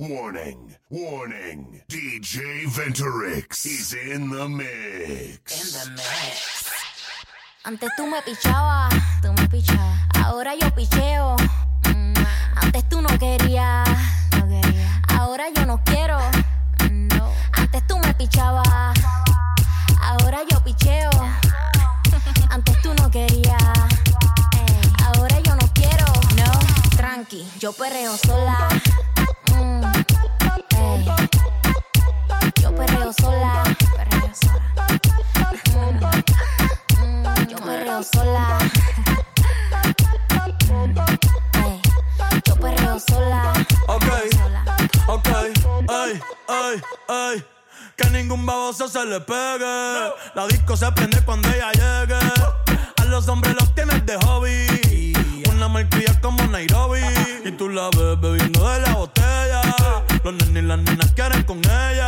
Warning, warning. DJ Venturix is in the mix. In the mix. Antes tú me pichabas, tú me pichabas. Ahora yo picheo. Mm. Antes tú no querías, quería. Ahora yo no quiero. No. Antes tú me pichabas. Ahora yo picheo. Antes tú no querías. Ahora yo no quiero. No, tranqui, yo perreo sola. Yo perreo sola. Perreo sola. Mm, mm, yo sola. Mm, ey. Yo perreo sola. Ok, ok, ay, ay, ay. Que ningún baboso se le pegue. La disco se prende cuando ella llegue. A los hombres los tienes de hobby. Una marquilla como Nairobi. Y tú la ves bebiendo de la botella. Los nenes y las nenas quieren con ella.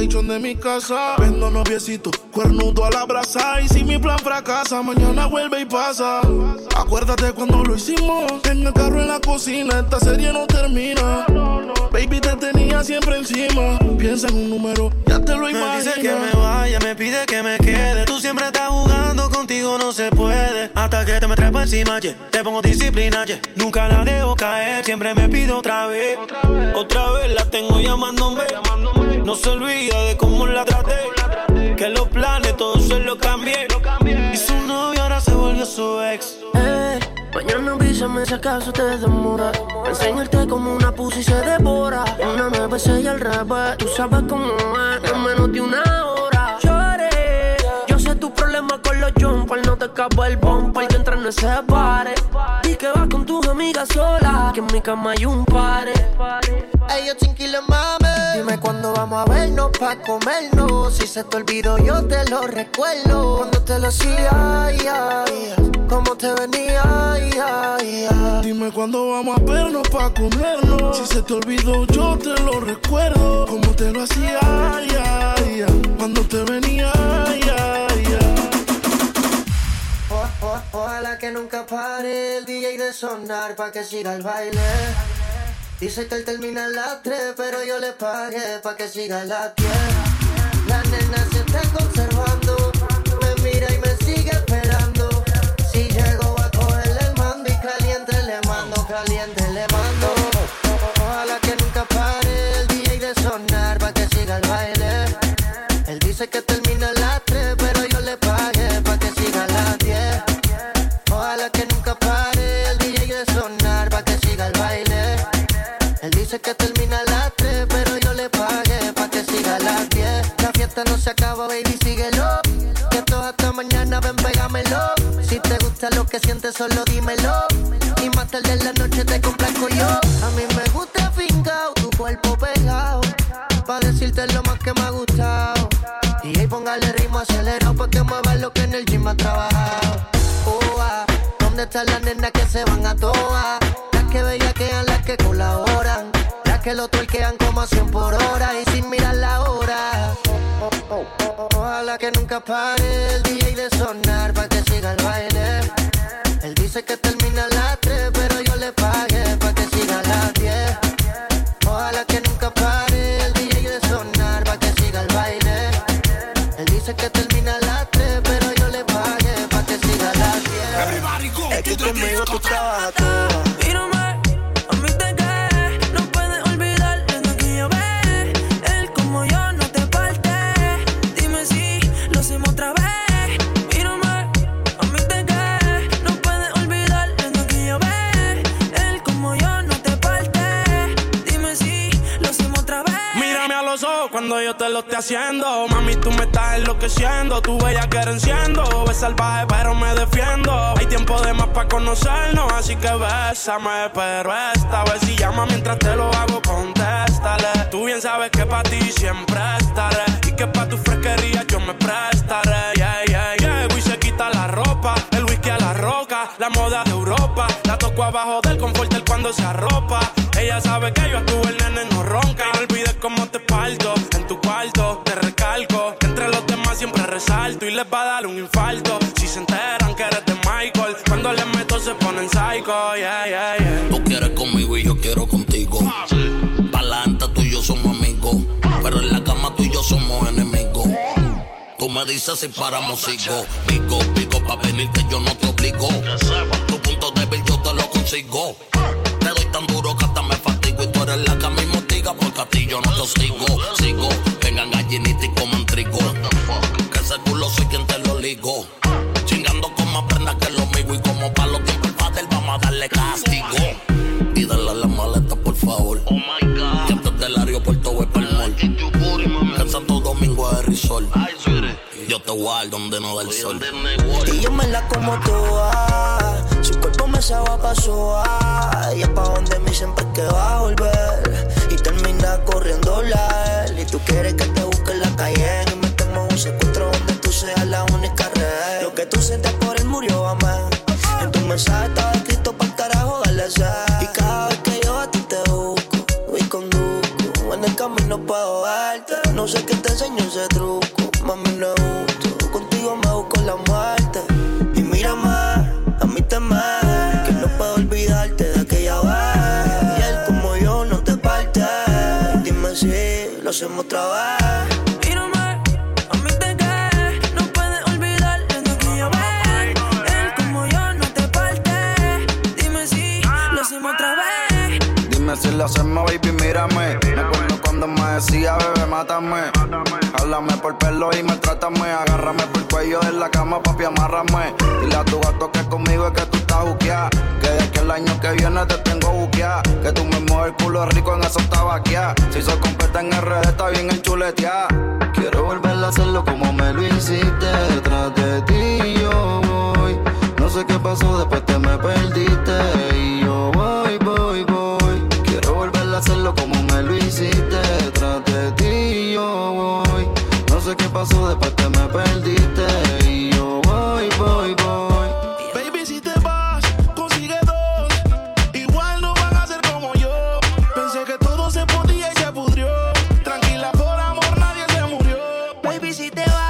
Hecho de mi casa. Vendo noviecito, cuernudo a la brasa. Y si mi plan fracasa, mañana vuelve y pasa. Acuérdate cuando lo hicimos. En el carro en la cocina, esta serie no termina. Baby, te tenía siempre encima. Piensa en un número, ya te lo Me imaginas. dice que me vaya, me pide que me quede. Tú siempre estás jugando, contigo no se puede. Hasta que te me trepa encima, yeah. te pongo disciplina, yeah. Nunca la dejo caer, siempre me pido otra vez. Otra vez la tengo llamándome. No se olvida de cómo la traté. Que los planes todos se los cambié. Y su novio ahora se volvió su ex. Eh, mañana avísame si acaso te demora. Enseñarte como una pussy se devora. Una nueve y al revés. Tú sabes cómo es. En menos de una hora. Lloré. Yo sé tu problema con los jumpers. No te acabo el bumper. Que entre no se pare. Amigas solas. Que en mi cama hay un pare. Ey, yo tranquila, mami. Dime cuándo vamos a vernos pa' comernos. Si se te olvidó, yo te lo recuerdo. Cuando te lo hacía, yeah, yeah. como te venía, yeah, yeah. Dime cuándo vamos a vernos pa' comernos. Si se te olvidó, yo te lo recuerdo. Como te lo hacía, ya, ya. Cuando te venía, ya, ya. O- ojalá que nunca pare el DJ de sonar pa' que siga el baile. Dice que él termina a las 3, pero yo le pagué pa' que siga a las 10. La nena se está conservando, me mira y me sigue esperando. Si llego a cogerle el mando y caliente le mando, caliente le mando. Ojalá que nunca pare el DJ de sonar pa' que siga el baile. Él dice que termina que termina a las 3, pero yo le pagué pa' que siga a las 10. La fiesta no se acaba, baby, síguelo. Que esto hasta mañana, ven, pégamelo. Si te gusta lo que sientes, solo dímelo. Y más tarde en la noche te complazco yo. A mí me gusta fingado, tu cuerpo pegado. Pa' decirte lo más que me ha gustado. DJ, póngale ritmo acelerado pa' que mueva lo que en el gym ha trabajado. Ua, ¿dónde están las nenas que se van a toa? Lo tuerquean como a 100 por hora y sin mirar la hora. Ojalá que nunca pare bésame. Pero esta vez si llama mientras te lo hago, contéstale. Tú bien sabes que para ti siempre estaré. Y que para tu fresquería yo me prestaré. Yeah, yeah, yeah. Y se quita la ropa. El whisky a la roca. La moda de Europa. La toco abajo del confort cuando se arropa. Ella sabe que yo actúo, el nene no ronca. Y no olvides cómo te parto en tu cuarto. Te recalco entre los demás siempre resalto. Y les va a dar un infarto si se enteran Se ponen psycho. Yeah, yeah, yeah. Tú quieres conmigo y yo quiero contigo. Pa'lante tú y yo somos amigos. Pero en la cama tú y yo somos enemigos. Tú me dices si paramos, sigo. Pico, pico, pa' venir que yo no te obligo. Tu punto débil yo te lo consigo. Te doy tan duro que hasta me fatigo. Y tú eres la que a mí me hostiga porque a ti yo no te sigo. Sigo, vengan gallinitas y coman trigo. Que ese culo soy quien te lo ligo. Darle castigo. Y dale la maleta, por favor. Oh my God. Que antes del aeropuerto voy para el mall. En Santo Domingo es risol. Yo te guardo donde no da el sol. Y yo me la como toda. Su cuerpo me sabe a paso Y es pa' donde mí siempre que va a volver. Y termina corriendo la él. Y tú quieres que te busque en la calle. Y metemos un secuestro donde tú seas la única red. Lo que tú sientes por él murió, amén. En tu mensaje estaba hacemos otra. Si lo hacemos, baby, mírame. Me acuerdo cuando me decía, bebé, mátame. Háblame por pelo y maltrátame. Agárrame por el cuello de la cama, papi, amárrame. Dile a tu gato que conmigo es que tú estás juqueada. Que de que el año que viene te tengo buqueada. Que tú me mueves el culo rico en eso tabaqueada. Si soy completa en RD, está bien enchuleteada. Quiero volver a hacerlo como me lo hiciste. Detrás de ti yo voy. No sé qué pasó, después te me perdiste. Y yo voy. Hacerlo como me lo hiciste. Detrás de ti yo voy. No sé qué pasó, después te me perdiste. Y yo voy, voy, voy. Baby, si te vas, consigue dos. Igual no van a ser como yo. Pensé que todo se podía y se pudrió. Tranquila, por amor, nadie se murió. Baby, si te vas,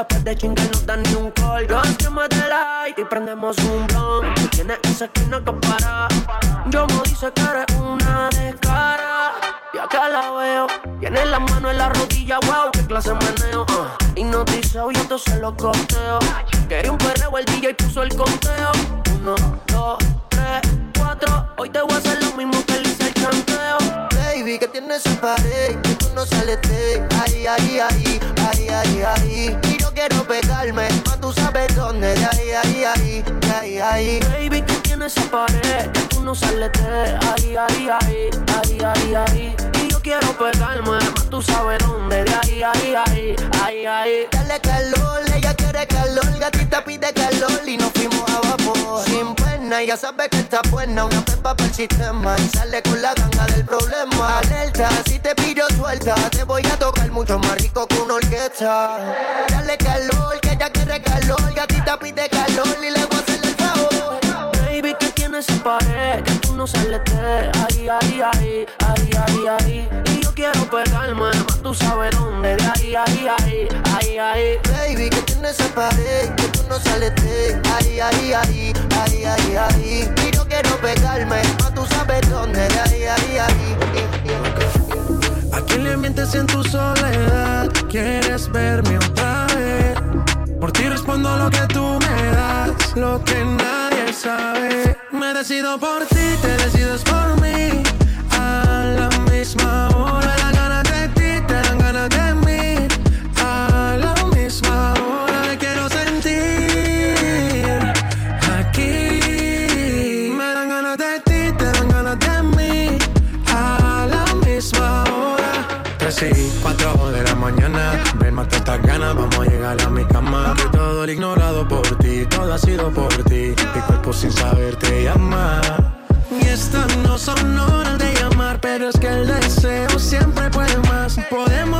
después de chingar no dan ni un call. Yo encima de light y prendemos un blunt. Tú tienes esa que. Yo me dice que eres una descara. Y acá la veo. Tiene la mano en la rodilla, wow, qué clase meneo. Uh. Y no dice, yo entonces lo costeo. Quería un perreo, el DJ puso el conteo. Uno, dos, tres, cuatro. Hoy te voy a hacer lo mismo que le hice el chanteo. Baby, que tienes esa pared, que tú no sales de ahí, ahí, ahí, ahí, ahí, ahí. Y no quiero pegarme, mas tú sabes dónde, de ahí, ahí, ahí, de ahí, ahí. Baby, que tienes esa pared, que tú no sales de ahí, ahí, ahí, ahí, ahí, ahí. Y yo quiero pegarme, mas tú sabes dónde, de ahí, ahí, ahí, ahí, ahí. Dale calor, ella quiere calor, gatita pide calor y nos fuimos a vapor. Sin pena, ya sabe que está buena, una pepa para el sistema y sale con la ganga del problema. Alerta, si te pillo suelta, te voy a tocar mucho más rico que una orquesta. Dale calor, que ella quiere calor, gatita pide calor y le voy a hacer el favor. Baby, que tienes esa pared, que tú no sales de ahí, ahí, ahí, ahí, ahí, ahí. Yo quiero pegarme, mas tú sabes dónde, de ahí, ahí, ahí, ahí, ahí. Baby, que tienes esa pared, que tú no sales de ahí, ahí, ahí, ahí, ahí, ahí. Y no quiero pegarme, mas tú sabes dónde, de ahí, ahí, ahí. ¿A quién le mientes en tu soledad? ¿Quieres verme otra vez? Por ti respondo lo que tú me das, lo que nadie sabe. Me decido por ti, te decides por mí. Mata estas ganas, vamos a llegar a mi cama. Que todo el ignorado por ti, todo ha sido por ti. Mi cuerpo sin saber te llama. Y estas no son horas de llamar, pero es que el deseo siempre puede más. Podemos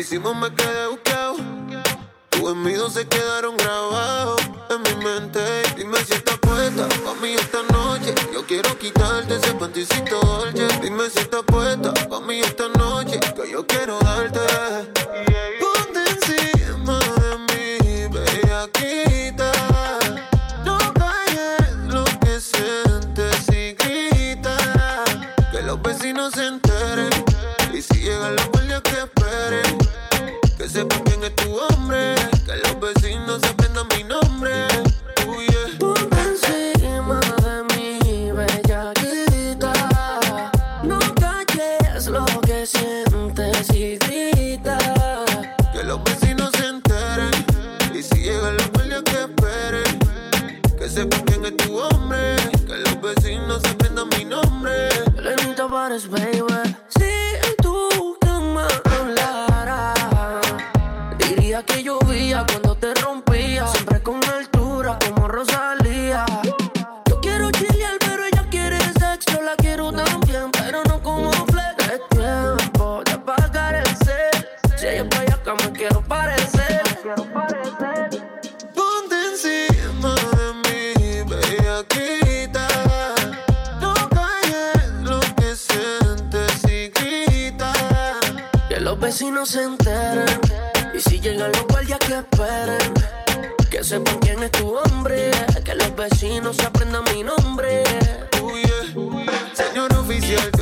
hicimos me quedé buscado. Tus envidios se quedaron grabados en mi mente. Dime si estás puesta pa' mí esta noche. Yo quiero quitarte ese panticito dolce. quiero parecer. Ponte encima de mí, bellaquita. No calles lo que sientes y. Que los vecinos se enteren. Y si llegan los guardias que esperen. Que sepan quién es tu hombre. Que los vecinos se aprendan mi nombre. Uy, eh, eh. Señor oficial.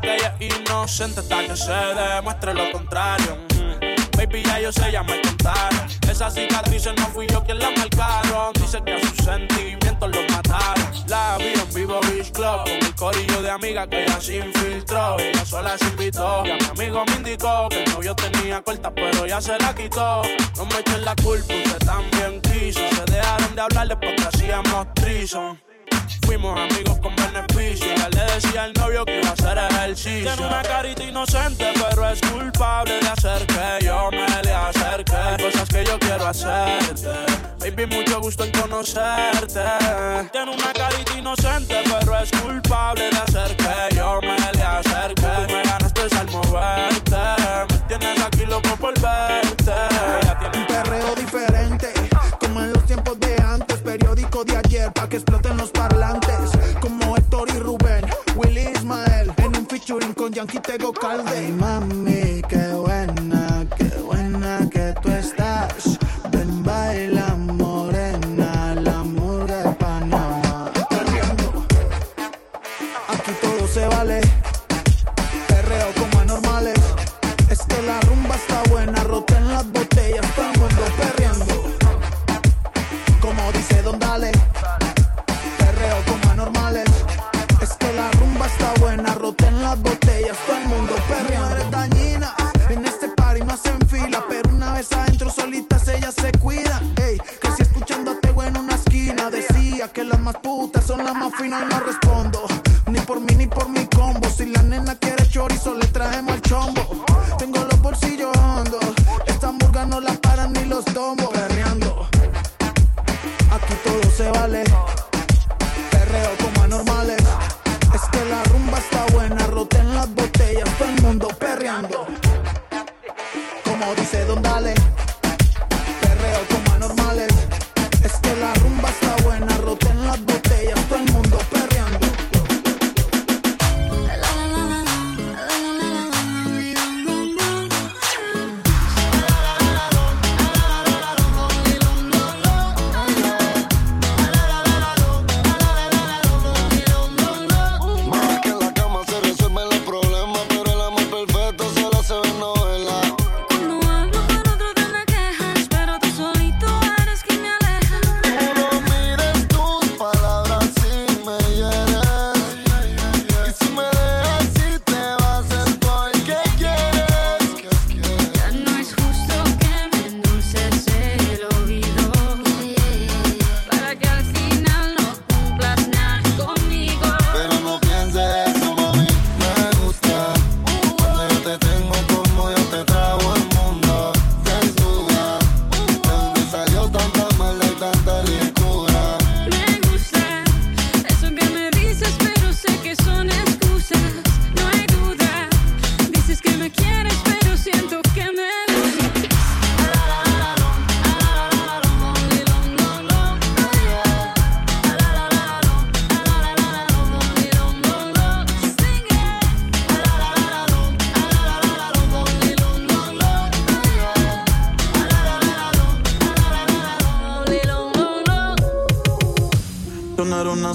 que ella es inocente hasta que se demuestre lo contrario. Mm-hmm. Baby, ya yo sé, ya me contaron. Esas cicatrices no fui yo quien la marcaron. Dice que a sus sentimientos los mataron. La vi en vivo Beach Club con el corillo de amigas que ella se infiltró. Ella sola se invitó. Y a mi amigo me indicó que el novio tenía corta, pero ya se la quitó. No me echen la culpa, usted también quiso. Se dejaron de hablar después que hacíamos trison. Fuimos amigos con beneficio. Ya le decía al novio que iba a hacer ejercicio. Tiene una carita inocente, pero es culpable de hacer que yo me le acerque. Hay cosas que yo quiero hacerte. Baby, mucho gusto en conocerte. Tiene una carita inocente, pero es culpable de hacer que yo me le acerque. Tú me ganaste al moverte. Me tienes aquí loco por verte. Ya pegou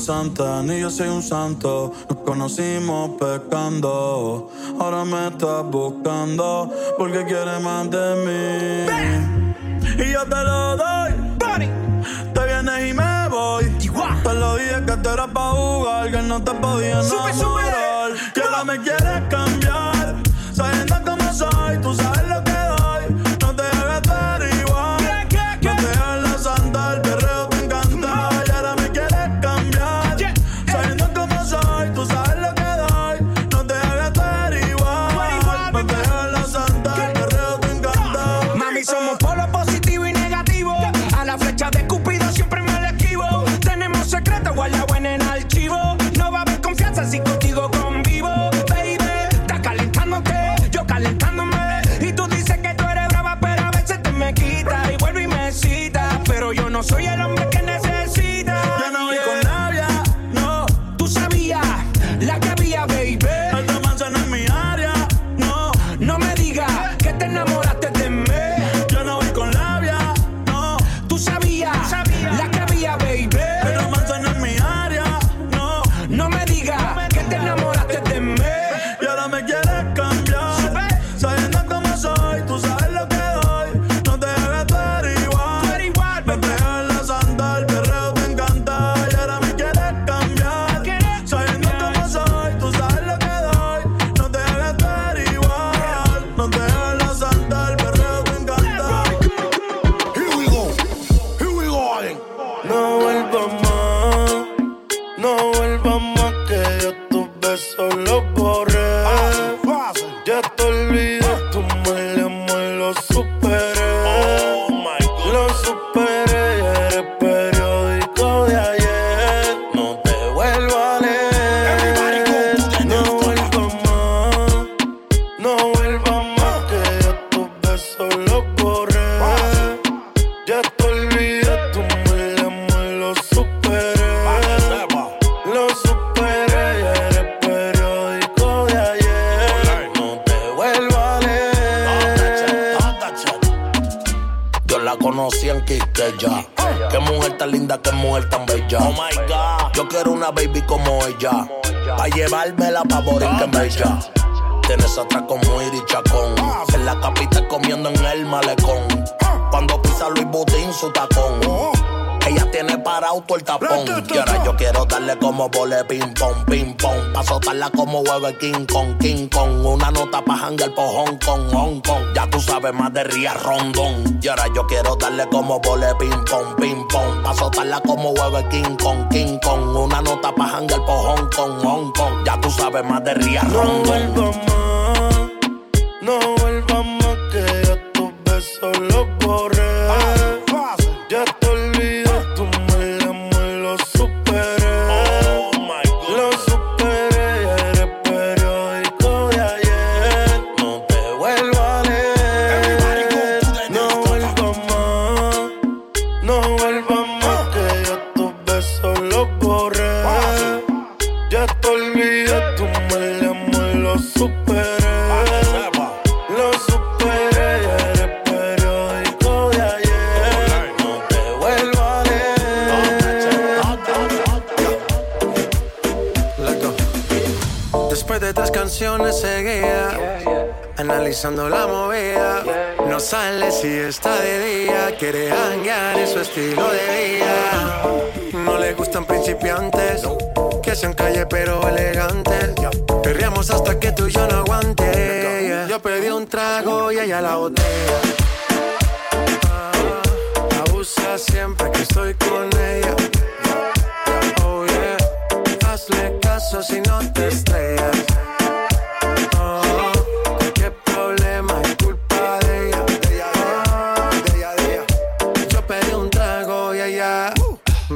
santa, ni yo soy un santo. Nos conocimos pecando. Ahora me estás buscando porque quieres más de mí. Y yo te lo doy. Te vienes y me voy. Te lo dije que te era pa' jugar, que no te podía enamorar. Y ahora me quieres cambiar. Llevármela pa' Borinquen Bella. Tienes atraco muy chacón. En la capital comiendo en el malecón. Cuando pisa Luis Butín su tacón. Ella tiene para auto el tapón. Y ahora yo quiero darle como vole ping pong, ping pong. Pa' soltarla como huevo King Kong, King Kong. Una nota pa' hangar por Hong Kong, Hong Kong. Ya tú sabes más de Ría Rondón. Y ahora yo quiero darle como vole ping pong, ping pong. Pa' soltarla como huevo King Kong, King Kong. Una nota pa' hangar por Hong Kong, Hong Kong. Ya tú sabes más de Ría No Rondón. vuelvas más, no vuelvas más analizando la movida, no sale si está de día, quiere hanguear en su estilo de vida. No le gustan principiantes, que sean calle pero elegantes. Perreamos hasta que tú y yo no aguante. Yo pedí un trago y ella la botella. Ah, Abusa siempre que estoy con ella. Oh yeah, hazle caso si no te estrellas.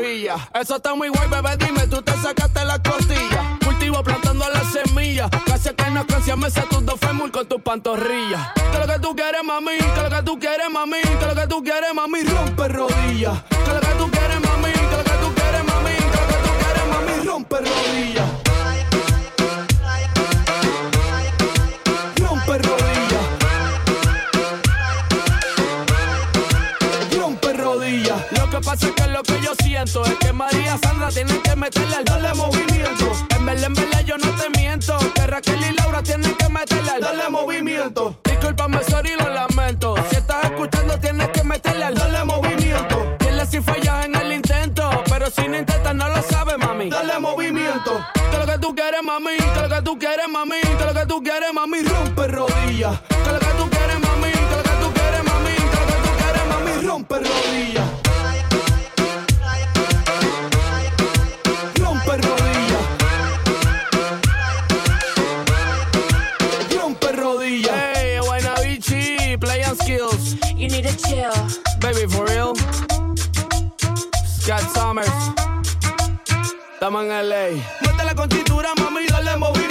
Eso está muy guay, bebé, dime, tú te sacaste la costilla. Cultivo plantando las semillas. Casi que no canción me sé tus dos fémur con tus pantorrillas. Que lo que tú quieres, mami, que lo que tú quieres, mami, que lo que tú quieres, mami, rompe rodillas. Que lo que tú quieres, mami, que lo que tú quieres, mami, que lo que tú quieres, mami, rompe rodillas. Pasa es que lo que yo siento es que María Sandra tiene que meterle al darle movimiento. En verdad, en verdad yo no te miento. Que Raquel y Laura tienen que meterle al darle movimiento. Discúlpame, sorry, lo lamento. Si estás escuchando, tienes que meterle al darle movimiento. Dile si fallas en el intento. Pero si no intentas, no lo sabes, mami. Dale movimiento. Que lo que tú quieres, mami. Que lo que tú quieres, mami. Que lo que tú quieres, mami. Rompe rodillas. Estamos en LA. Métele con cintura, mami, dale.